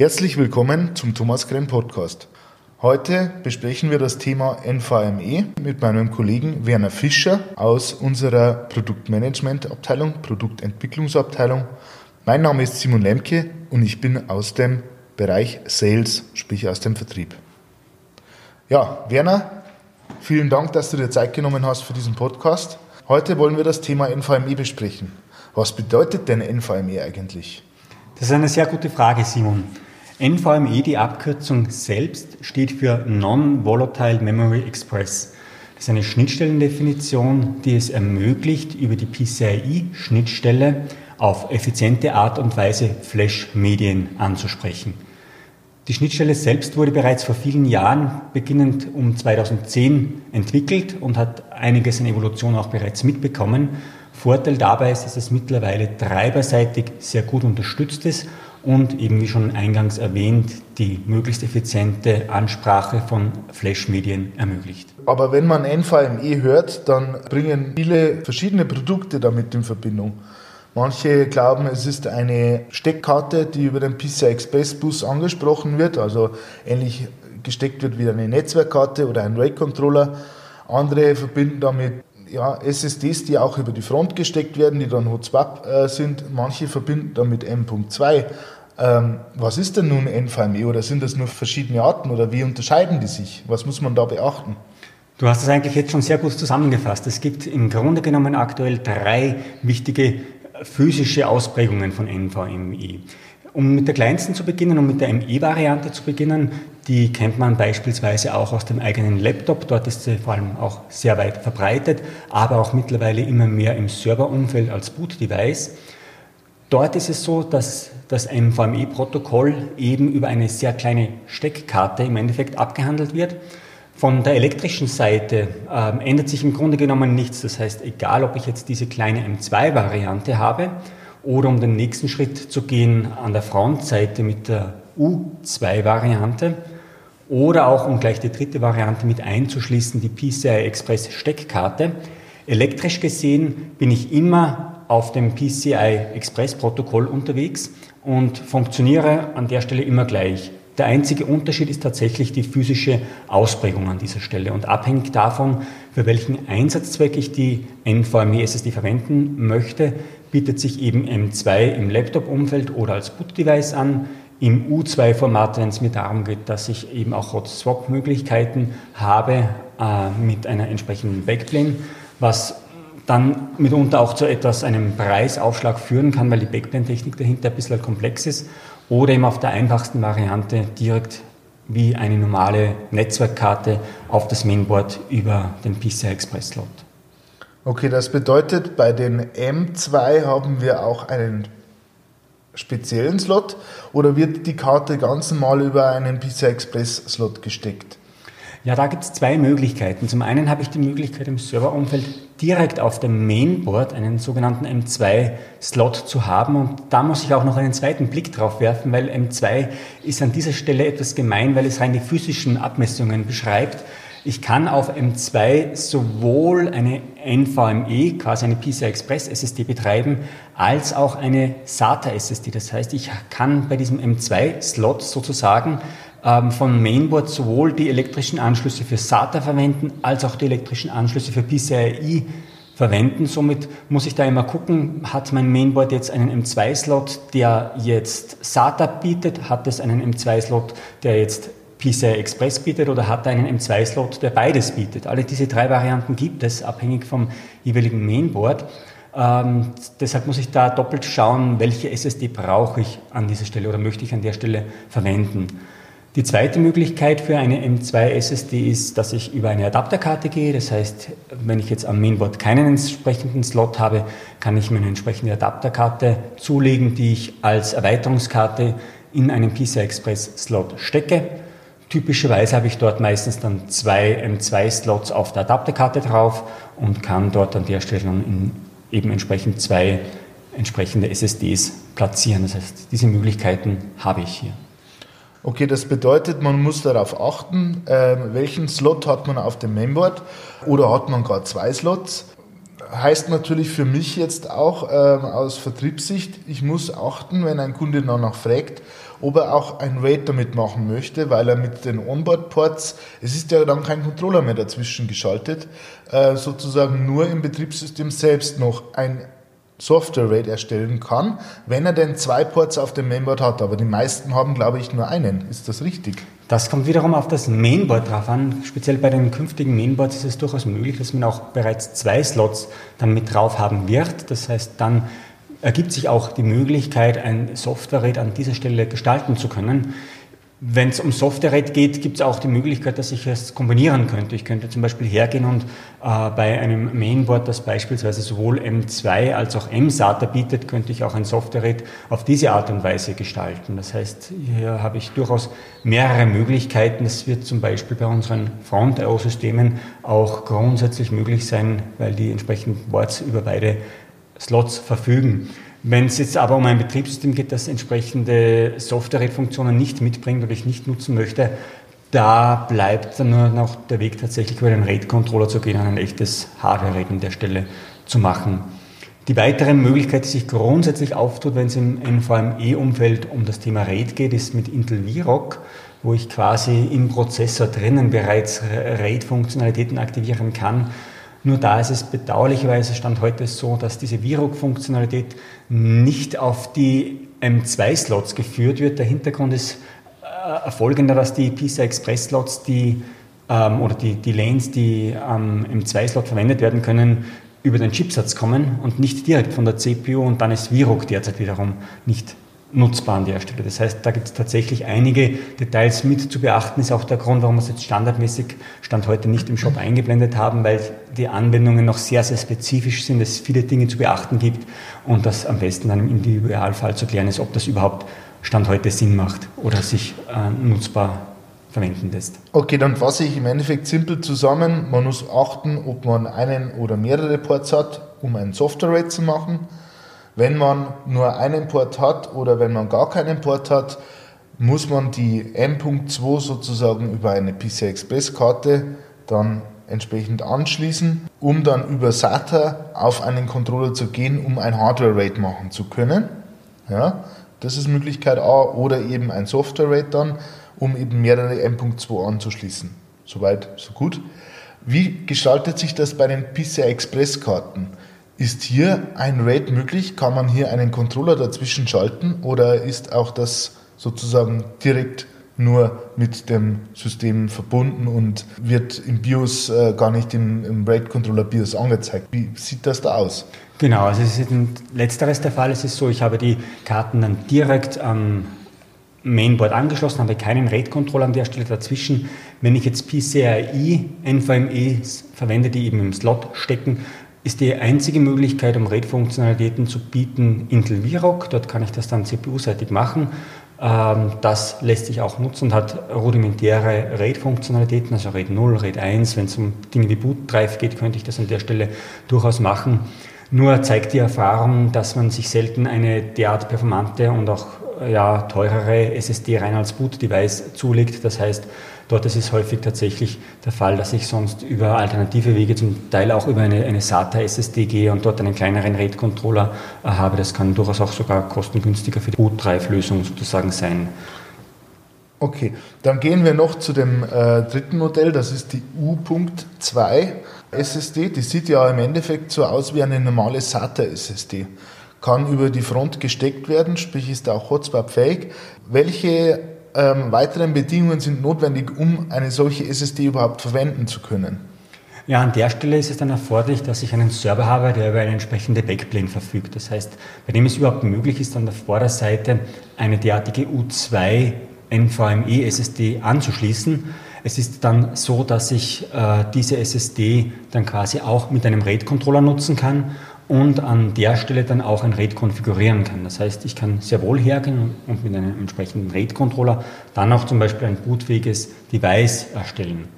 Herzlich willkommen zum Thomas Krenn Podcast. Heute besprechen wir das Thema NVMe mit meinem Kollegen Werner Fischer aus unserer Produktmanagementabteilung, Produktentwicklungsabteilung. Mein Name ist Simon Lemke und ich bin aus dem Bereich Sales, sprich aus dem Vertrieb. Ja, Werner, vielen Dank, dass du dir Zeit genommen hast für diesen Podcast. Heute wollen wir das Thema NVMe besprechen. Was bedeutet denn NVMe eigentlich? Das ist eine sehr gute Frage, Simon. NVMe, die Abkürzung selbst, steht für Non-Volatile Memory Express. Das ist eine Schnittstellendefinition, die es ermöglicht, über die PCIe-Schnittstelle auf effiziente Art und Weise Flash-Medien anzusprechen. Die Schnittstelle selbst wurde bereits vor vielen Jahren, beginnend um 2010, entwickelt und hat einiges an Evolution auch bereits mitbekommen. Vorteil dabei ist, dass es mittlerweile treiberseitig sehr gut unterstützt ist und eben wie schon eingangs erwähnt, die möglichst effiziente Ansprache von Flash-Medien ermöglicht. Aber wenn man NVMe hört, dann bringen viele verschiedene Produkte damit in Verbindung. Manche glauben, es ist eine Steckkarte, die über den PCI Express Bus angesprochen wird, also ähnlich gesteckt wird wie eine Netzwerkkarte oder ein RAID-Controller. Andere verbinden damit ja, SSDs, die auch über die Front gesteckt werden, die dann Hot-Swap äh, sind. Manche verbinden damit M.2. Ähm, was ist denn nun NVMe oder sind das nur verschiedene Arten oder wie unterscheiden die sich? Was muss man da beachten? Du hast es eigentlich jetzt schon sehr gut zusammengefasst. Es gibt im Grunde genommen aktuell drei wichtige physische Ausprägungen von NVMe. Um mit der kleinsten zu beginnen und mit der ME-Variante zu beginnen, die kennt man beispielsweise auch aus dem eigenen Laptop. Dort ist sie vor allem auch sehr weit verbreitet, aber auch mittlerweile immer mehr im Serverumfeld als Boot-Device. Dort ist es so, dass das MVME-Protokoll eben über eine sehr kleine Steckkarte im Endeffekt abgehandelt wird. Von der elektrischen Seite äh, ändert sich im Grunde genommen nichts. Das heißt, egal ob ich jetzt diese kleine M2-Variante habe, oder um den nächsten Schritt zu gehen an der Frontseite mit der U2-Variante oder auch um gleich die dritte Variante mit einzuschließen, die PCI Express Steckkarte. Elektrisch gesehen bin ich immer auf dem PCI Express Protokoll unterwegs und funktioniere an der Stelle immer gleich. Der einzige Unterschied ist tatsächlich die physische Ausprägung an dieser Stelle. Und abhängig davon, für welchen Einsatzzweck ich die NVMe SSD verwenden möchte, bietet sich eben M2 im Laptop-Umfeld oder als Boot-Device an. Im U2-Format, wenn es mir darum geht, dass ich eben auch Hot-Swap-Möglichkeiten habe äh, mit einer entsprechenden Backplane, was dann mitunter auch zu etwas einem Preisaufschlag führen kann, weil die Backplane-Technik dahinter ein bisschen komplex ist. Oder eben auf der einfachsten Variante direkt wie eine normale Netzwerkkarte auf das Mainboard über den PCI Express Slot. Okay, das bedeutet, bei den M2 haben wir auch einen speziellen Slot oder wird die Karte ganz normal über einen PCI Express Slot gesteckt? Ja, da gibt es zwei Möglichkeiten. Zum einen habe ich die Möglichkeit im Serverumfeld direkt auf dem Mainboard einen sogenannten M2-Slot zu haben und da muss ich auch noch einen zweiten Blick drauf werfen, weil M2 ist an dieser Stelle etwas gemein, weil es rein die physischen Abmessungen beschreibt. Ich kann auf M2 sowohl eine NVMe, quasi eine PCI Express SSD betreiben, als auch eine SATA SSD. Das heißt, ich kann bei diesem M2-Slot sozusagen ähm, von Mainboard sowohl die elektrischen Anschlüsse für SATA verwenden, als auch die elektrischen Anschlüsse für PCIe verwenden. Somit muss ich da immer gucken, hat mein Mainboard jetzt einen M2-Slot, der jetzt SATA bietet, hat es einen M2-Slot, der jetzt PCI Express bietet oder hat einen M2-Slot, der beides bietet. Alle diese drei Varianten gibt es, abhängig vom jeweiligen Mainboard. Ähm, deshalb muss ich da doppelt schauen, welche SSD brauche ich an dieser Stelle oder möchte ich an der Stelle verwenden. Die zweite Möglichkeit für eine M2 SSD ist, dass ich über eine Adapterkarte gehe. Das heißt, wenn ich jetzt am Mainboard keinen entsprechenden Slot habe, kann ich mir eine entsprechende Adapterkarte zulegen, die ich als Erweiterungskarte in einen PCI Express Slot stecke. Typischerweise habe ich dort meistens dann zwei M2-Slots auf der Adapterkarte drauf und kann dort an der Stelle dann eben entsprechend zwei entsprechende SSDs platzieren. Das heißt, diese Möglichkeiten habe ich hier. Okay, das bedeutet, man muss darauf achten, äh, welchen Slot hat man auf dem Mainboard oder hat man gar zwei Slots. Heißt natürlich für mich jetzt auch äh, aus Vertriebssicht, ich muss achten, wenn ein Kunde danach fragt, ob er auch ein RAID damit machen möchte, weil er mit den Onboard-Ports, es ist ja dann kein Controller mehr dazwischen geschaltet, äh, sozusagen nur im Betriebssystem selbst noch ein Software-RAID erstellen kann, wenn er denn zwei Ports auf dem Mainboard hat. Aber die meisten haben, glaube ich, nur einen. Ist das richtig? Das kommt wiederum auf das Mainboard drauf an. Speziell bei den künftigen Mainboards ist es durchaus möglich, dass man auch bereits zwei Slots dann mit drauf haben wird. Das heißt, dann ergibt sich auch die Möglichkeit, ein Software-RAID an dieser Stelle gestalten zu können. Wenn es um Software-RAID geht, gibt es auch die Möglichkeit, dass ich es kombinieren könnte. Ich könnte zum Beispiel hergehen und äh, bei einem Mainboard, das beispielsweise sowohl M2 als auch M-SATA bietet, könnte ich auch ein Software-RAID auf diese Art und Weise gestalten. Das heißt, hier habe ich durchaus mehrere Möglichkeiten. Es wird zum Beispiel bei unseren Front-IO-Systemen auch grundsätzlich möglich sein, weil die entsprechenden Boards über beide Slots verfügen. Wenn es jetzt aber um ein Betriebssystem geht, das entsprechende Software-Funktionen nicht mitbringt oder ich nicht nutzen möchte, da bleibt dann nur noch der Weg tatsächlich über den RAID-Controller zu gehen und ein echtes Hardware-RAID an der Stelle zu machen. Die weitere Möglichkeit, die sich grundsätzlich auftut, wenn es im NVMe-Umfeld um das Thema RAID geht, ist mit Intel VROC, wo ich quasi im Prozessor drinnen bereits RAID-Funktionalitäten aktivieren kann nur da ist es bedauerlicherweise Stand heute so, dass diese VROC-Funktionalität nicht auf die M2-Slots geführt wird. Der Hintergrund ist äh, folgender, dass die PISA Express-Slots, ähm, oder die, die Lanes, die am ähm, M2-Slot verwendet werden können, über den Chipsatz kommen und nicht direkt von der CPU und dann ist VROC derzeit wiederum nicht nutzbar an der Stelle. Das heißt, da gibt es tatsächlich einige Details mit zu beachten. Ist auch der Grund, warum wir es jetzt standardmäßig Stand heute nicht im Shop eingeblendet haben, weil die Anwendungen noch sehr, sehr spezifisch sind, es viele Dinge zu beachten gibt und das am besten dann im Individualfall zu klären ist, ob das überhaupt Stand heute Sinn macht oder sich äh, nutzbar verwenden lässt. Okay, dann fasse ich im Endeffekt simpel zusammen. Man muss achten, ob man einen oder mehrere Ports hat, um ein Software-Rate zu machen wenn man nur einen Port hat oder wenn man gar keinen Port hat, muss man die M.2 sozusagen über eine PCI Express Karte dann entsprechend anschließen, um dann über SATA auf einen Controller zu gehen, um ein Hardware-Rate machen zu können. Ja, das ist Möglichkeit A oder eben ein Software-Rate dann, um eben mehrere M.2 anzuschließen. Soweit, so gut. Wie gestaltet sich das bei den PCI Express Karten? Ist hier ein RAID möglich? Kann man hier einen Controller dazwischen schalten oder ist auch das sozusagen direkt nur mit dem System verbunden und wird im BIOS äh, gar nicht im, im RAID-Controller BIOS angezeigt? Wie sieht das da aus? Genau, also es ist letzteres der Fall. Es ist so, ich habe die Karten dann direkt am Mainboard angeschlossen, habe keinen RAID-Controller an der Stelle dazwischen. Wenn ich jetzt PCIe NVMe verwende, die eben im Slot stecken, ist die einzige Möglichkeit, um RAID-Funktionalitäten zu bieten, Intel VROC. Dort kann ich das dann CPU-seitig machen. Ähm, das lässt sich auch nutzen und hat rudimentäre RAID-Funktionalitäten, also RAID 0, RAID 1. Wenn es um Dinge wie Boot Drive geht, könnte ich das an der Stelle durchaus machen. Nur zeigt die Erfahrung, dass man sich selten eine derart performante und auch ja, teurere SSD rein als Boot-Device zulegt. Das heißt, Dort ist es häufig tatsächlich der Fall, dass ich sonst über alternative Wege, zum Teil auch über eine, eine SATA-SSD gehe und dort einen kleineren RAID-Controller äh, habe. Das kann durchaus auch sogar kostengünstiger für die Boot-Drive-Lösung sozusagen sein. Okay, dann gehen wir noch zu dem äh, dritten Modell, das ist die U.2 SSD. Die sieht ja im Endeffekt so aus wie eine normale SATA-SSD. Kann über die Front gesteckt werden, sprich ist auch Hotspot-fähig. Welche ähm, weiteren Bedingungen sind notwendig, um eine solche SSD überhaupt verwenden zu können? Ja, an der Stelle ist es dann erforderlich, dass ich einen Server habe, der über eine entsprechende Backplane verfügt. Das heißt, bei dem es überhaupt möglich ist, an der Vorderseite eine derartige U2 NVMe SSD anzuschließen. Es ist dann so, dass ich äh, diese SSD dann quasi auch mit einem RAID-Controller nutzen kann und an der Stelle dann auch ein RAID konfigurieren kann. Das heißt, ich kann sehr wohl hergehen und mit einem entsprechenden RAID-Controller dann auch zum Beispiel ein bootfähiges Device erstellen.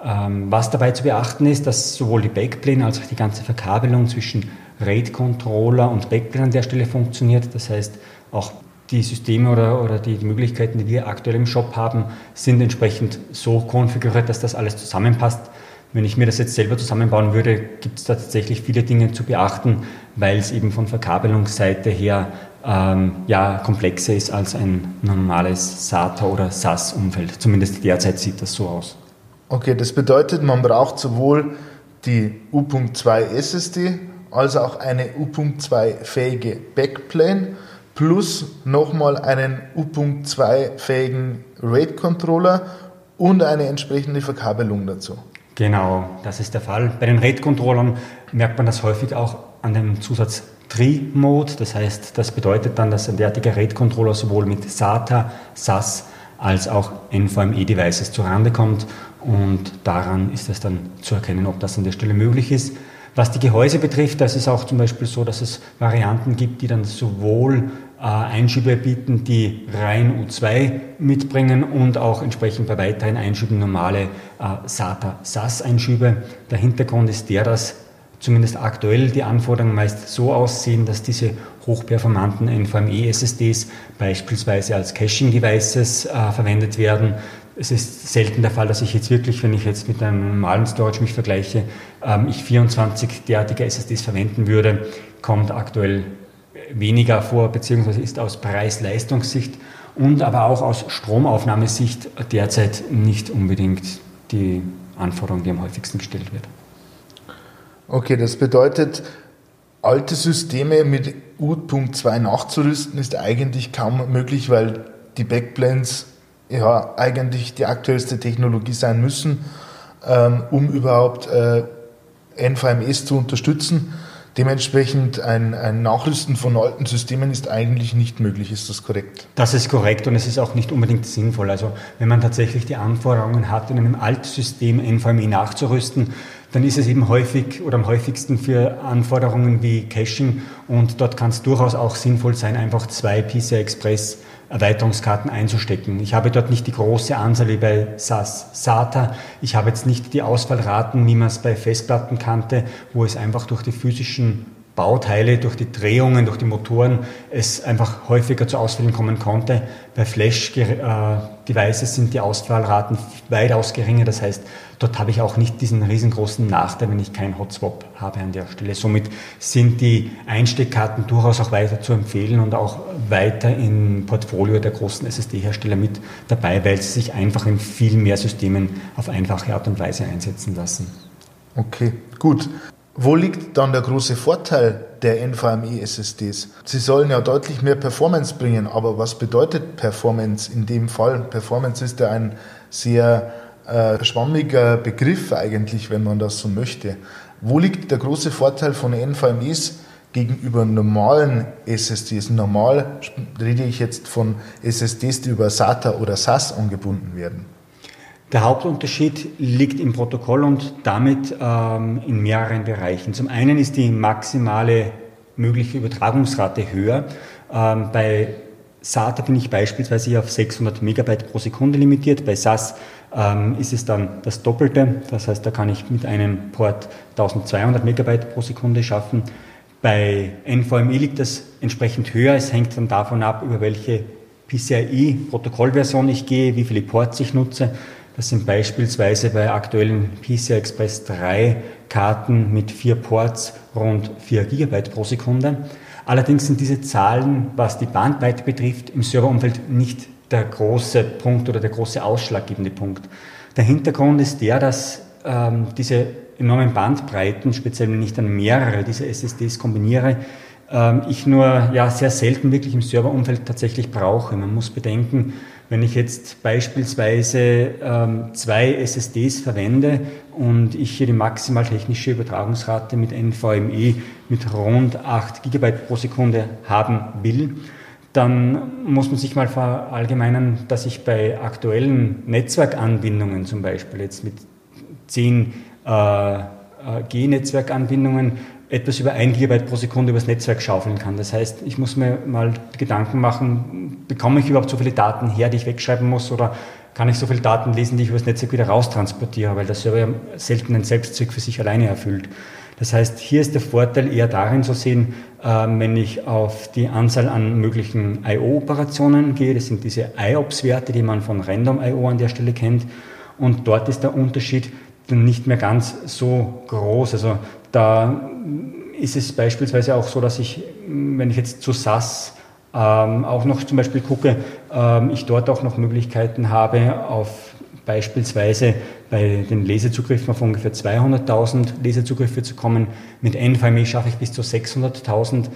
Ähm, was dabei zu beachten ist, dass sowohl die Backplane als auch die ganze Verkabelung zwischen RAID-Controller und Backplane an der Stelle funktioniert. Das heißt, auch die Systeme oder, oder die Möglichkeiten, die wir aktuell im Shop haben, sind entsprechend so konfiguriert, dass das alles zusammenpasst. Wenn ich mir das jetzt selber zusammenbauen würde, gibt es da tatsächlich viele Dinge zu beachten, weil es eben von Verkabelungsseite her ähm, ja, komplexer ist als ein normales SATA oder SAS-Umfeld. Zumindest derzeit sieht das so aus. Okay, das bedeutet, man braucht sowohl die U.2 SSD als auch eine U.2 fähige Backplane plus nochmal einen U.2 fähigen RAID-Controller und eine entsprechende Verkabelung dazu. Genau, das ist der Fall. Bei den RAID-Controllern merkt man das häufig auch an dem Zusatz Tri-Mode. Das heißt, das bedeutet dann, dass ein derartiger RAID-Controller sowohl mit SATA, SAS als auch NVMe-Devices zurande kommt. Und daran ist es dann zu erkennen, ob das an der Stelle möglich ist. Was die Gehäuse betrifft, da ist es auch zum Beispiel so, dass es Varianten gibt, die dann sowohl Einschübe bieten, die rein U2 mitbringen und auch entsprechend bei weiteren Einschüben normale äh, SATA-SAS-Einschübe. Der Hintergrund ist der, dass zumindest aktuell die Anforderungen meist so aussehen, dass diese hochperformanten NVMe-SSDs beispielsweise als Caching-Devices äh, verwendet werden. Es ist selten der Fall, dass ich jetzt wirklich, wenn ich jetzt mit einem normalen Storage mich vergleiche, ähm, ich 24 derartige SSDs verwenden würde, kommt aktuell weniger vor, beziehungsweise ist aus Preis-Leistungssicht und aber auch aus Stromaufnahmesicht derzeit nicht unbedingt die Anforderung, die am häufigsten gestellt wird. Okay, das bedeutet, alte Systeme mit U.2 nachzurüsten ist eigentlich kaum möglich, weil die Backplanes ja eigentlich die aktuellste Technologie sein müssen, ähm, um überhaupt äh, NVMEs zu unterstützen. Dementsprechend ein, ein, Nachrüsten von alten Systemen ist eigentlich nicht möglich. Ist das korrekt? Das ist korrekt und es ist auch nicht unbedingt sinnvoll. Also wenn man tatsächlich die Anforderungen hat, in einem Altsystem NVMe nachzurüsten, dann ist es eben häufig oder am häufigsten für Anforderungen wie Caching und dort kann es durchaus auch sinnvoll sein, einfach zwei PCI Express Erweiterungskarten einzustecken. Ich habe dort nicht die große Anzahl wie bei SAS SATA. Ich habe jetzt nicht die Ausfallraten, wie man es bei Festplatten kannte, wo es einfach durch die physischen Bauteile, durch die Drehungen, durch die Motoren es einfach häufiger zu Ausfällen kommen konnte. Bei Flash-Devices sind die Ausfallraten weitaus geringer. Das heißt, dort habe ich auch nicht diesen riesengroßen Nachteil, wenn ich kein Hotswap habe an der Stelle. Somit sind die Einsteckkarten durchaus auch weiter zu empfehlen und auch weiter im Portfolio der großen SSD-Hersteller mit dabei, weil sie sich einfach in viel mehr Systemen auf einfache Art und Weise einsetzen lassen. Okay, gut. Wo liegt dann der große Vorteil der NVMe-SSDs? Sie sollen ja deutlich mehr Performance bringen, aber was bedeutet Performance in dem Fall? Performance ist ja ein sehr äh, schwammiger Begriff eigentlich, wenn man das so möchte. Wo liegt der große Vorteil von NVMEs gegenüber normalen SSDs? Normal rede ich jetzt von SSDs, die über SATA oder SAS angebunden werden. Der Hauptunterschied liegt im Protokoll und damit ähm, in mehreren Bereichen. Zum einen ist die maximale mögliche Übertragungsrate höher. Ähm, bei SATA bin ich beispielsweise auf 600 Megabyte pro Sekunde limitiert. Bei SAS ähm, ist es dann das Doppelte. Das heißt, da kann ich mit einem Port 1200 Megabyte pro Sekunde schaffen. Bei NVMe liegt das entsprechend höher. Es hängt dann davon ab, über welche PCIe-Protokollversion ich gehe, wie viele Ports ich nutze. Das sind beispielsweise bei aktuellen PCI Express 3 Karten mit vier Ports rund 4 GB pro Sekunde. Allerdings sind diese Zahlen, was die Bandbreite betrifft, im Serverumfeld nicht der große Punkt oder der große ausschlaggebende Punkt. Der Hintergrund ist der, dass ähm, diese enormen Bandbreiten, speziell wenn ich dann mehrere dieser SSDs kombiniere, ähm, ich nur ja, sehr selten wirklich im Serverumfeld tatsächlich brauche. Man muss bedenken, wenn ich jetzt beispielsweise ähm, zwei SSDs verwende und ich hier die maximal technische Übertragungsrate mit NVMe mit rund 8 GB pro Sekunde haben will, dann muss man sich mal verallgemeinern, dass ich bei aktuellen Netzwerkanbindungen zum Beispiel jetzt mit 10 äh, äh, G-Netzwerkanbindungen etwas über 1 GB pro Sekunde übers Netzwerk schaufeln kann. Das heißt, ich muss mir mal Gedanken machen, bekomme ich überhaupt so viele Daten her, die ich wegschreiben muss oder kann ich so viele Daten lesen, die ich übers Netzwerk wieder raustransportiere, weil der Server ja selten einen Selbstzweck für sich alleine erfüllt. Das heißt, hier ist der Vorteil eher darin zu sehen, ähm, wenn ich auf die Anzahl an möglichen I.O.-Operationen gehe, das sind diese IOPS-Werte, die man von Random I.O. an der Stelle kennt, und dort ist der Unterschied dann nicht mehr ganz so groß. Also da ist es beispielsweise auch so, dass ich, wenn ich jetzt zu SAS ähm, auch noch zum Beispiel gucke, ähm, ich dort auch noch Möglichkeiten habe, auf beispielsweise bei den Lesezugriffen auf ungefähr 200.000 Lesezugriffe zu kommen. Mit NVMe schaffe ich bis zu 600.000.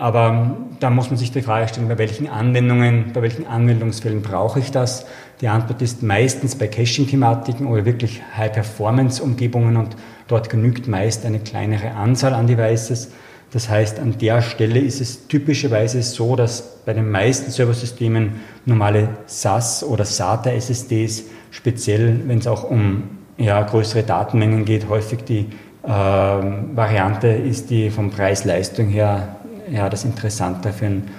Aber da muss man sich die Frage stellen, bei welchen Anwendungen, bei welchen Anwendungsfällen brauche ich das? Die Antwort ist meistens bei Caching-Thematiken oder wirklich High-Performance-Umgebungen und dort genügt meist eine kleinere Anzahl an Devices. Das heißt, an der Stelle ist es typischerweise so, dass bei den meisten Serversystemen normale SAS oder SATA SSDs, speziell wenn es auch um ja, größere Datenmengen geht, häufig die äh, Variante ist, die vom Preis-Leistung her ja, das Interessante für einen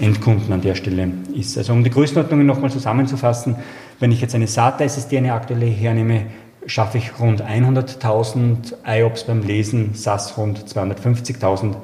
Endkunden an der Stelle ist. Also um die Größenordnungen nochmal zusammenzufassen, wenn ich jetzt eine SATA SSD, eine aktuelle hernehme, schaffe ich rund 100.000 IOPS beim Lesen, SAS rund 250.000.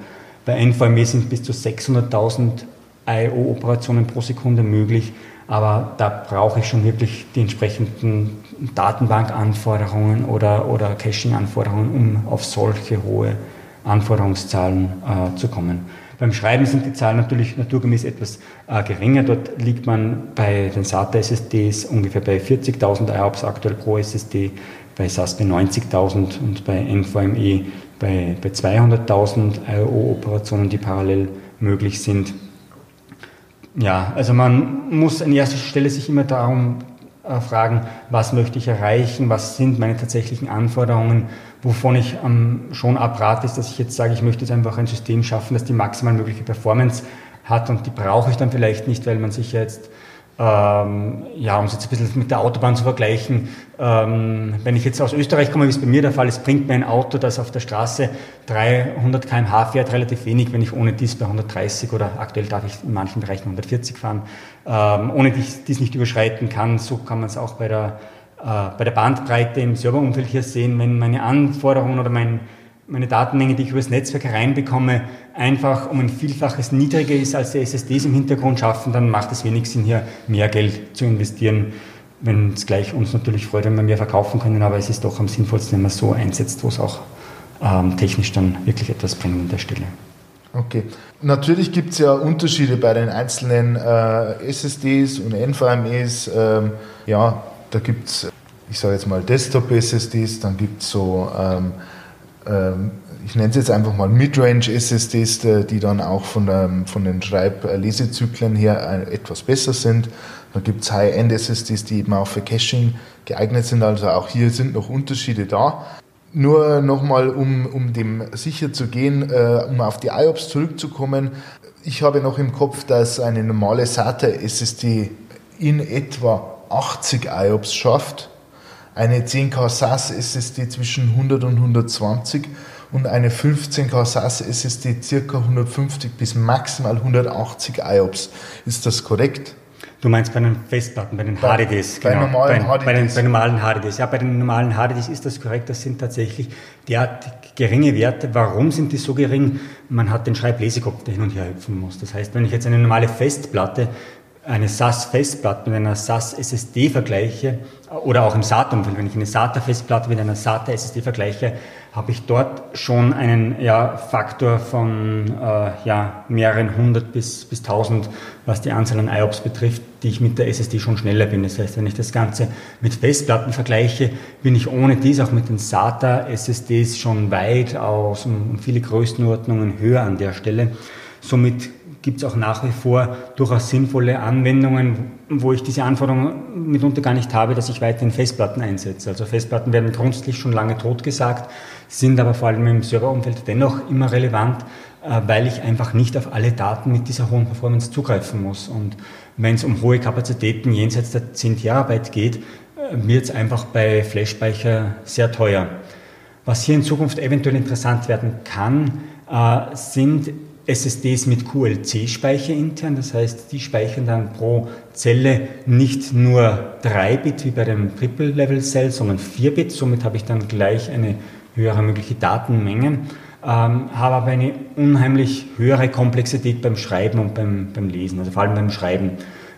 Bei NVMe sind bis zu 600.000 IO-Operationen pro Sekunde möglich, aber da brauche ich schon wirklich die entsprechenden Datenbankanforderungen oder, oder Caching-Anforderungen, um auf solche hohe Anforderungszahlen äh, zu kommen. Beim Schreiben sind die Zahlen natürlich naturgemäß etwas äh, geringer. Dort liegt man bei den SATA-SSDs ungefähr bei 40.000 IOPS aktuell pro SSD, bei SAS bei 90.000 und bei NVMe bei, bei 200.000 IO-Operationen, die parallel möglich sind. Ja, also man muss an erster Stelle sich immer darum äh, fragen, was möchte ich erreichen, was sind meine tatsächlichen Anforderungen Wovon ich ähm, schon abrate, ist, dass ich jetzt sage, ich möchte jetzt einfach ein System schaffen, das die maximal mögliche Performance hat und die brauche ich dann vielleicht nicht, weil man sich jetzt, ähm, ja, um es jetzt ein bisschen mit der Autobahn zu vergleichen, ähm, wenn ich jetzt aus Österreich komme, wie es bei mir der Fall ist, bringt mir ein Auto, das auf der Straße 300 km/h fährt, relativ wenig, wenn ich ohne dies bei 130 oder aktuell darf ich in manchen Bereichen 140 fahren, ähm, ohne dies, dies nicht überschreiten kann. So kann man es auch bei der bei der Bandbreite im Serverumfeld hier sehen, wenn meine Anforderungen oder mein, meine Datenmenge, die ich übers Netzwerk hereinbekomme, einfach um ein Vielfaches niedriger ist, als die SSDs im Hintergrund schaffen, dann macht es wenig Sinn, hier mehr Geld zu investieren, wenn es gleich uns natürlich freut, wenn wir mehr verkaufen können, aber es ist doch am sinnvollsten, wenn man es so einsetzt, wo es auch ähm, technisch dann wirklich etwas bringt an der Stelle. Okay. Natürlich gibt es ja Unterschiede bei den einzelnen äh, SSDs und NVMEs. Ähm, ja, da gibt es, ich sage jetzt mal Desktop-SSDs, dann gibt es so, ähm, ähm, ich nenne es jetzt einfach mal Midrange-SSDs, die dann auch von, der, von den Schreib-Lesezyklen her äh, etwas besser sind. Dann gibt es High-End-SSDs, die eben auch für Caching geeignet sind. Also auch hier sind noch Unterschiede da. Nur nochmal, um, um dem sicher zu gehen, äh, um auf die IOPS zurückzukommen. Ich habe noch im Kopf, dass eine normale SATA-SSD in etwa 80 IOPS schafft, eine 10K SAS SSD zwischen 100 und 120 und eine 15K SAS SSD ca. 150 bis maximal 180 IOPS. Ist das korrekt? Du meinst bei den Festplatten, bei den HDDs, bei, genau. Normalen bei, HDDs. Bei, den, bei normalen HDDs. Ja, bei den normalen HDDs ist das korrekt. Das sind tatsächlich derart geringe Werte. Warum sind die so gering? Man hat den Schreiblesekopf, der hin und her hüpfen muss. Das heißt, wenn ich jetzt eine normale Festplatte eine SAS-Festplatte mit einer SAS-SSD vergleiche, oder auch im SATA-Umfeld, wenn ich eine SATA-Festplatte mit einer SATA-SSD vergleiche, habe ich dort schon einen ja, Faktor von äh, ja, mehreren hundert bis, bis tausend, was die Anzahl an IOPS betrifft, die ich mit der SSD schon schneller bin. Das heißt, wenn ich das Ganze mit Festplatten vergleiche, bin ich ohne dies auch mit den SATA-SSDs schon weit aus um viele Größenordnungen höher an der Stelle. Somit gibt es auch nach wie vor durchaus sinnvolle Anwendungen, wo ich diese Anforderungen mitunter gar nicht habe, dass ich weiterhin Festplatten einsetze. Also Festplatten werden grundsätzlich schon lange totgesagt, sind aber vor allem im Serverumfeld dennoch immer relevant, äh, weil ich einfach nicht auf alle Daten mit dieser hohen Performance zugreifen muss. Und wenn es um hohe Kapazitäten jenseits der 10 Terabyte geht, äh, wird es einfach bei Flash-Speicher sehr teuer. Was hier in Zukunft eventuell interessant werden kann, äh, sind SSDs mit QLC-Speicher intern, das heißt, die speichern dann pro Zelle nicht nur 3-Bit wie bei dem Triple-Level-Cell, sondern 4-Bit. Somit habe ich dann gleich eine höhere mögliche Datenmenge, ähm, habe aber eine unheimlich höhere Komplexität beim Schreiben und beim, beim Lesen, also vor allem beim Schreiben.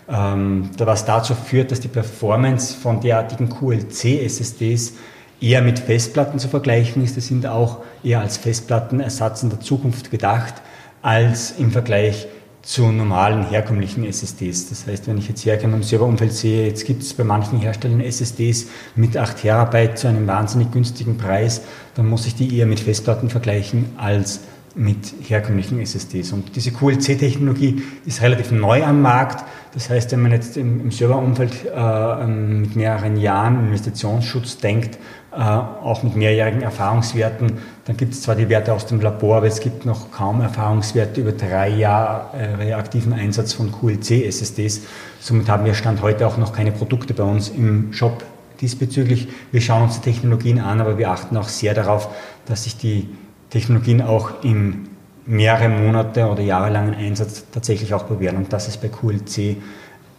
Ähm, was dazu führt, dass die Performance von derartigen QLC-SSDs eher mit Festplatten zu vergleichen ist. Die sind auch eher als Festplattenersatz in der Zukunft gedacht als im Vergleich zu normalen herkömmlichen SSDs. Das heißt, wenn ich jetzt herkomme im Serverumfeld sehe, jetzt gibt es bei manchen Herstellern SSDs mit 8 Terabyte zu einem wahnsinnig günstigen Preis, dann muss ich die eher mit Festplatten vergleichen als mit herkömmlichen SSDs. Und diese QLC-Technologie ist relativ neu am Markt. Das heißt, wenn man jetzt im, im Serverumfeld äh, mit mehreren Jahren Investitionsschutz denkt, äh, auch mit mehrjährigen Erfahrungswerten, dann gibt es zwar die Werte aus dem Labor, aber es gibt noch kaum Erfahrungswerte über drei Jahre aktiven Einsatz von QLC-SSDs. Somit haben wir Stand heute auch noch keine Produkte bei uns im Shop diesbezüglich. Wir schauen uns die Technologien an, aber wir achten auch sehr darauf, dass sich die Technologien auch im mehrere Monate oder jahrelangen Einsatz tatsächlich auch bewähren. Und das ist bei QLC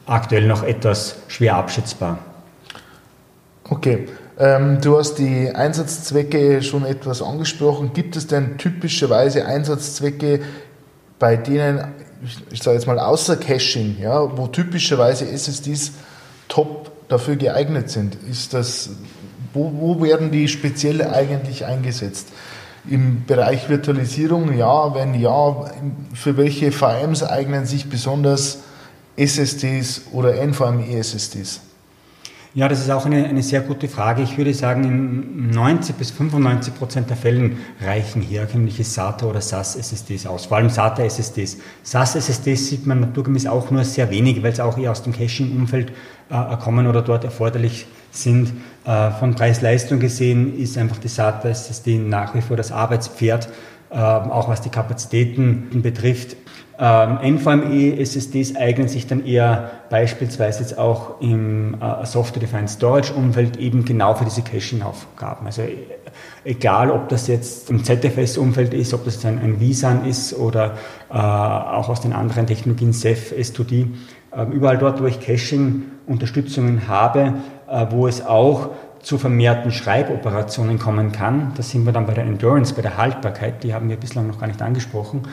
aktuell noch etwas schwer abschätzbar. Okay, du hast die Einsatzzwecke schon etwas angesprochen. Gibt es denn typischerweise Einsatzzwecke, bei denen, ich sage jetzt mal außer Caching, ja, wo typischerweise SSDs top dafür geeignet sind? Ist das, wo, wo werden die speziell eigentlich eingesetzt? Im Bereich Virtualisierung, ja, wenn ja, für welche VMs eignen sich besonders SSDs oder NVMe-SSDs? Ja, das ist auch eine, eine sehr gute Frage. Ich würde sagen, in 90 bis 95 Prozent der Fällen reichen herkömmliche SATA oder SAS-SSDs aus, vor allem SATA-SSDs. SAS-SSDs sieht man naturgemäß auch nur sehr wenig, weil es auch eher aus dem Caching-Umfeld äh, kommen oder dort erforderlich sind. Äh, von Preis-Leistung gesehen ist einfach die SATA-SSD nach wie vor das Arbeitspferd, äh, auch was die Kapazitäten betrifft. Ähm, NVMe-SSDs eignen sich dann eher beispielsweise jetzt auch im äh, Software-Defined Storage-Umfeld eben genau für diese Caching-Aufgaben. Also e-, egal, ob das jetzt im ZFS-Umfeld ist, ob das jetzt ein, ein vSAN ist oder äh, auch aus den anderen Technologien Ceph, S2D, äh, überall dort, wo ich Caching-Unterstützungen habe, äh, wo es auch zu vermehrten Schreiboperationen kommen kann. Da sind wir dann bei der Endurance, bei der Haltbarkeit, die haben wir bislang noch gar nicht angesprochen.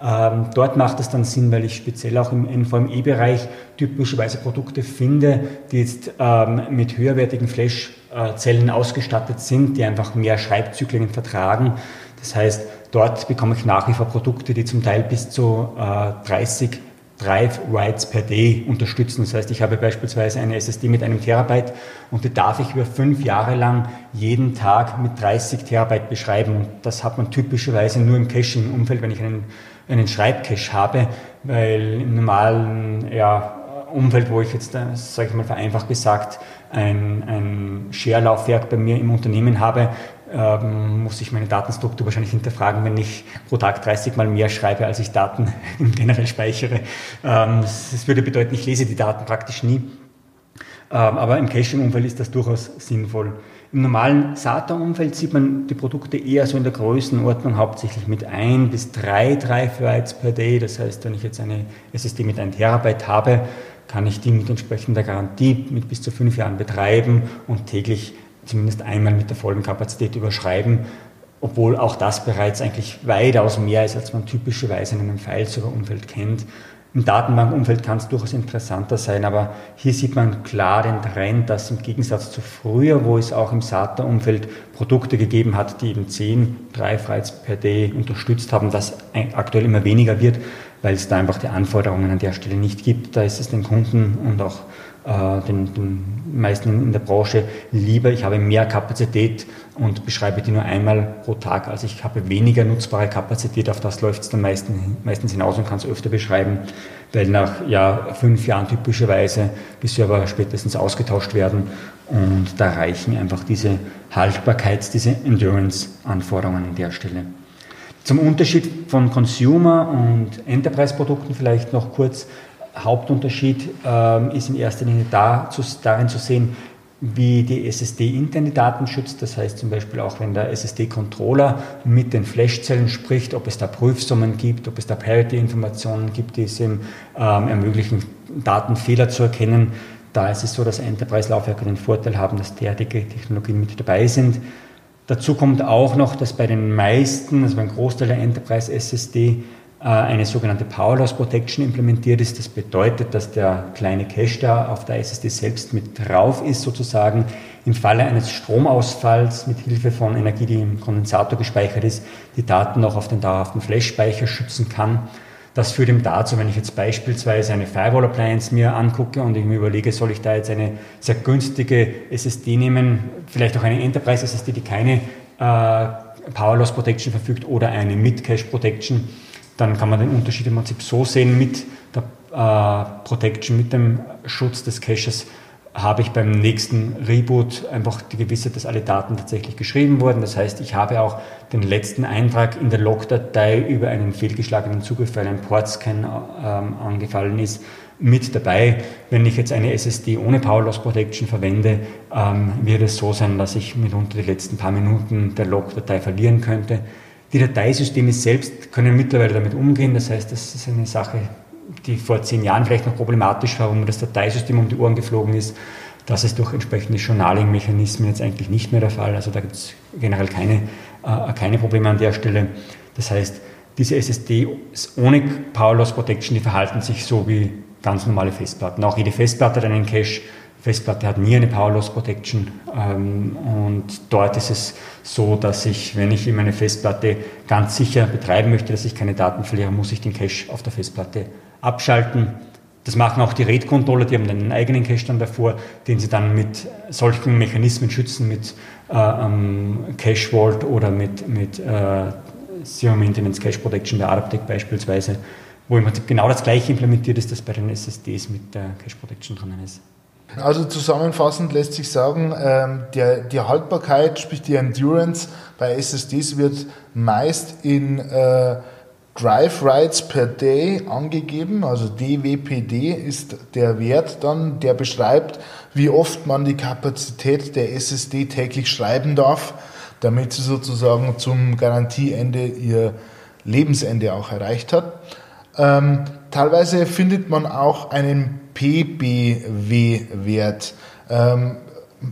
Ähm, dort macht es dann Sinn, weil ich speziell auch im NVMe-Bereich typischerweise Produkte finde, die jetzt ähm, mit höherwertigen Flash-Zellen ausgestattet sind, die einfach mehr Schreibzyklen vertragen. Das heißt, dort bekomme ich nach wie vor Produkte, die zum Teil bis zu äh, 30 Drive Writes per Day unterstützen. Das heißt, ich habe beispielsweise eine SSD mit einem Terabyte und die darf ich über fünf Jahre lang jeden Tag mit 30 Terabyte beschreiben. Und das hat man typischerweise nur im Caching-Umfeld, wenn ich einen, einen Schreibcache habe, weil im normalen ja, Umfeld, wo ich jetzt, äh, sage ich mal vereinfacht gesagt, ein, ein Share-Laufwerk bei mir im Unternehmen habe, ähm, muss ich meine Datenstruktur wahrscheinlich hinterfragen, wenn ich pro Tag 30 mal mehr schreibe, als ich Daten generell speichere. Ähm, das würde bedeuten, ich lese die Daten praktisch nie. Ähm, aber im Caching-Umfeld ist das durchaus sinnvoll. Im normalen SATA-Umfeld sieht man die Produkte eher so in der Größenordnung, hauptsächlich mit ein bis drei Drive Writes per Day. Das heißt, wenn ich jetzt eine SSD mit 1 Terabyte habe, kann ich die mit entsprechender Garantie mit bis zu fünf Jahren betreiben und täglich zumindest einmal mit der vollen Kapazität überschreiben, obwohl auch das bereits eigentlich weitaus mehr ist, als man typischerweise in einem File-Server-Umfeld kennt. Im Datenbankumfeld kann es durchaus interessanter sein, aber hier sieht man klar den Trend, dass im Gegensatz zu früher, wo es auch im SATA-Umfeld Produkte gegeben hat, die eben 10 Drive Writes per Day unterstützt haben, das aktuell immer weniger wird, weil es da einfach die Anforderungen an der Stelle nicht gibt. Da ist es den Kunden und auch äh, den, den meisten in der Branche lieber, ich habe mehr Kapazität und beschreibe die nur einmal pro Tag. Also ich habe weniger nutzbare Kapazität, auf das läuft es dann meisten, meistens hinaus und kann es öfter beschreiben, weil nach ja, fünf Jahren typischerweise die Server spätestens ausgetauscht werden und da reichen einfach diese Haltbarkeits-, diese Endurance-Anforderungen an der Stelle. Zum Unterschied von Consumer- und Enterprise-Produkten vielleicht noch kurz. Hauptunterschied ähm, ist in erster Linie da, zu, darin zu sehen, wie die SSD interne Daten schützt. Das heißt zum Beispiel auch, wenn der SSD-Controller mit den Flashzellen spricht, ob es da Prüfsummen gibt, ob es da Parity-Informationen gibt, die es ihm ähm, ermöglichen, Datenfehler zu erkennen. Da ist es so, dass Enterprise-Laufwerke den Vorteil haben, dass derartige Technologien mit dabei sind. Dazu kommt auch noch, dass bei den meisten, also beim Großteil der Enterprise SSD, äh, eine sogenannte Power Loss Protection implementiert ist. Das bedeutet, dass der kleine Cache da auf der SSD selbst mit drauf ist, sozusagen im Falle eines Stromausfalls mit Hilfe von Energie, die im Kondensator gespeichert ist, die Daten noch auf den dauerhaften Flash-Speicher schützen kann. Das führt eben dazu, wenn ich jetzt beispielsweise eine Firewall Appliance mir angucke und ich mir überlege, soll ich da jetzt eine sehr günstige SSD nehmen, vielleicht auch eine Enterprise SSD, die keine äh, Power Loss Protection verfügt oder eine mit Cache Protection, dann kann man den Unterschied im Prinzip so sehen mit der äh, Protection, mit dem Schutz des Caches habe ich beim nächsten Reboot einfach die Gewissheit, dass alle Daten tatsächlich geschrieben wurden. Das heißt, ich habe auch den letzten Eintrag in der Logdatei über einen fehlgeschlagenen Zugriff, weil ein Portscan ähm, angefallen ist, mit dabei. Wenn ich jetzt eine SSD ohne Power Loss Protection verwende, ähm, wird es so sein, dass ich mitunter die letzten paar Minuten der Logdatei verlieren könnte. Die Dateisysteme selbst können mittlerweile damit umgehen. Das heißt, das ist eine Sache, die vor zehn Jahren vielleicht noch problematisch war, wo mir das Dateisystem um die Ohren geflogen ist. Das ist durch entsprechende Journaling-Mechanismen jetzt eigentlich nicht mehr der Fall. Also da gibt es generell keine, äh, keine Probleme an der Stelle. Das heißt, diese SSDs ohne Power Loss Protection, die verhalten sich so wie ganz normale Festplatten. Auch jede Festplatte hat einen Cache. Festplatte hat nie eine Power Loss Protection ähm, und dort ist es so, dass ich, wenn ich meine Festplatte ganz sicher betreiben möchte, dass ich keine Daten verliere, muss ich den Cache auf der Festplatte abschalten. Das machen auch die RAID-Controller, die haben einen eigenen Cache dann davor, den sie dann mit solchen Mechanismen schützen, mit äh, Cache Vault oder mit, mit äh, Zero Maintenance Cache Protection der Adaptec beispielsweise, wo im Prinzip genau das gleiche implementiert ist, das bei den SSDs mit der Cache Protection drinnen ist. Also zusammenfassend lässt sich sagen, ähm, der, die Haltbarkeit, sprich die Endurance bei SSDs wird meist in äh, Drive Writes per Day angegeben, also DWPD ist der Wert dann, der beschreibt, wie oft man die Kapazität der SSD täglich schreiben darf, damit sie sozusagen zum Garantieende ihr Lebensende auch erreicht hat. Ähm, teilweise findet man auch einen PBW-Wert. Ähm,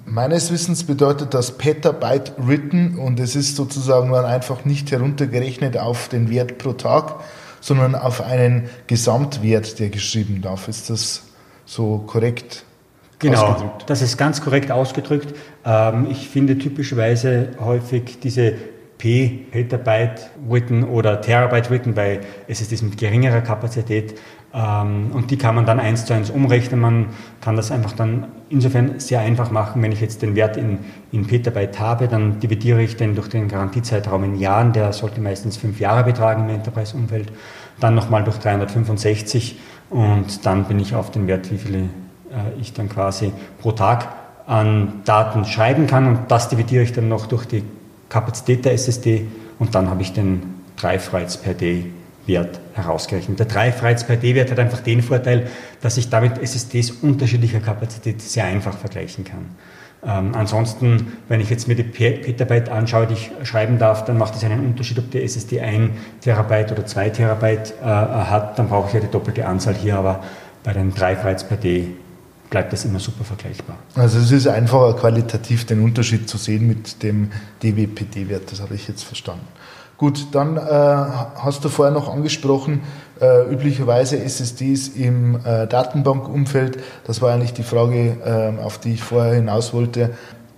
meines Wissens bedeutet das Petabyte written und es ist sozusagen dann einfach nicht heruntergerechnet auf den Wert pro Tag, sondern auf einen Gesamtwert, der geschrieben darf. Ist das so korrekt? Genau, das ist ganz korrekt ausgedrückt. Ähm, ich finde typischerweise häufig diese P Petabyte written oder Terabyte written bei SSDs mit geringerer Kapazität und die kann man dann eins zu eins umrechnen. Man kann das einfach dann insofern sehr einfach machen. Wenn ich jetzt den Wert in, in Petabyte habe, dann dividiere ich den durch den Garantiezeitraum in Jahren. Der sollte meistens fünf Jahre betragen im Enterprise-Umfeld. Dann nochmal durch 365 und dann bin ich auf den Wert, wie viele äh, ich dann quasi pro Tag an Daten schreiben kann. Und das dividiere ich dann noch durch die Kapazität der SSD und dann habe ich den Drive Writes per Day Wert herausgerechnet. Der Drive-Reiz per D-Wert hat einfach den Vorteil, dass ich damit SSDs unterschiedlicher Kapazität sehr einfach vergleichen kann. Ähm, ansonsten, wenn ich jetzt mir die Petabyte anschaue, die ich schreiben darf, dann macht es einen Unterschied, ob die SSD 1 Terabyte oder 2 Terabyte äh, hat. Dann brauche ich ja die doppelte Anzahl hier, aber bei den Drive-Reiz per D bleibt das immer super vergleichbar. Also es ist einfacher qualitativ den Unterschied zu sehen mit dem DWPD-Wert, das habe ich jetzt verstanden. Gut, dann äh, hast du vorher noch angesprochen, äh, üblicherweise SSDs im äh, Datenbankumfeld. Das war eigentlich die Frage, äh, auf die ich vorher hinaus wollte.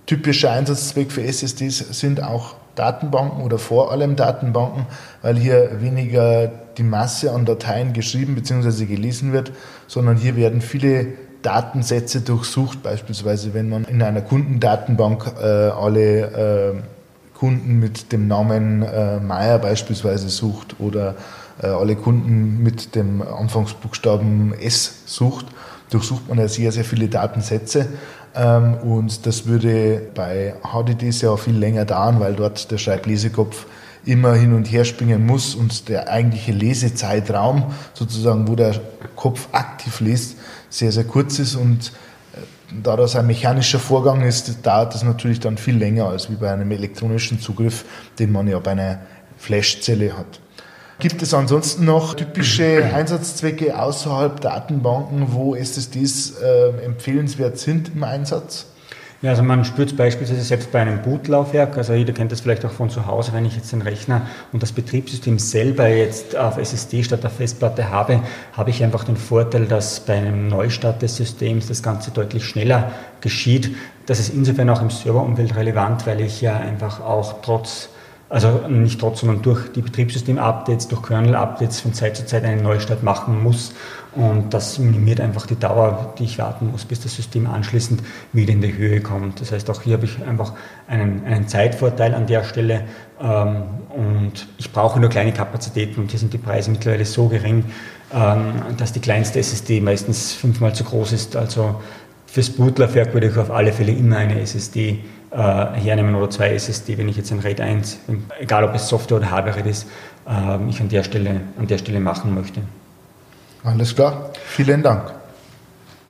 Typischer Einsatzzweck für SSDs sind auch Datenbanken oder vor allem Datenbanken, weil hier weniger die Masse an Dateien geschrieben bzw. gelesen wird, sondern hier werden viele Datensätze durchsucht, beispielsweise wenn man in einer Kundendatenbank äh, alle äh, Kunden mit dem Namen äh, Meier beispielsweise sucht oder äh, alle Kunden mit dem Anfangsbuchstaben S sucht, durchsucht man ja sehr, sehr viele Datensätze. Ähm, und das würde bei HDDs ja viel länger dauern, weil dort der Schreiblesekopf immer hin und her springen muss und der eigentliche Lesezeitraum, sozusagen, wo der Kopf aktiv liest, sehr, sehr kurz ist und da das ein mechanischer Vorgang ist, dauert das natürlich dann viel länger als wie bei einem elektronischen Zugriff, den man ja bei einer Flashzelle hat. Gibt es ansonsten noch typische Einsatzzwecke außerhalb Datenbanken, wo SSDs äh, empfehlenswert sind im Einsatz? Ja, also man spürt es beispielsweise selbst bei einem Bootlaufwerk, also jeder kennt das vielleicht auch von zu Hause, wenn ich jetzt den Rechner und das Betriebssystem selber jetzt auf SSD statt auf Festplatte habe, habe ich einfach den Vorteil, dass bei einem Neustart des Systems das Ganze deutlich schneller geschieht. Das ist insofern auch im Serverumfeld relevant, weil ich ja einfach auch trotz also nicht trotz, sondern durch die Betriebssystem-Updates, durch Kernel-Updates von Zeit zu Zeit einen Neustart machen muss. Und das minimiert einfach die Dauer, die ich warten muss, bis das System anschließend wieder in die Höhe kommt. Das heißt, auch hier habe ich einfach einen, einen Zeitvorteil an der Stelle. Ähm, und ich brauche nur kleine Kapazitäten und hier sind die Preise mittlerweile so gering, ähm, dass die kleinste SSD meistens fünfmal zu groß ist. Also fürs Bootlaufwerk würde ich auf alle Fälle immer eine SSD hernehmen oder zwei SSD, wenn ich jetzt ein RAID 1, egal ob es Software oder Hardware ist, äh, ich an der, Stelle, an der Stelle machen möchte. Alles klar, vielen Dank.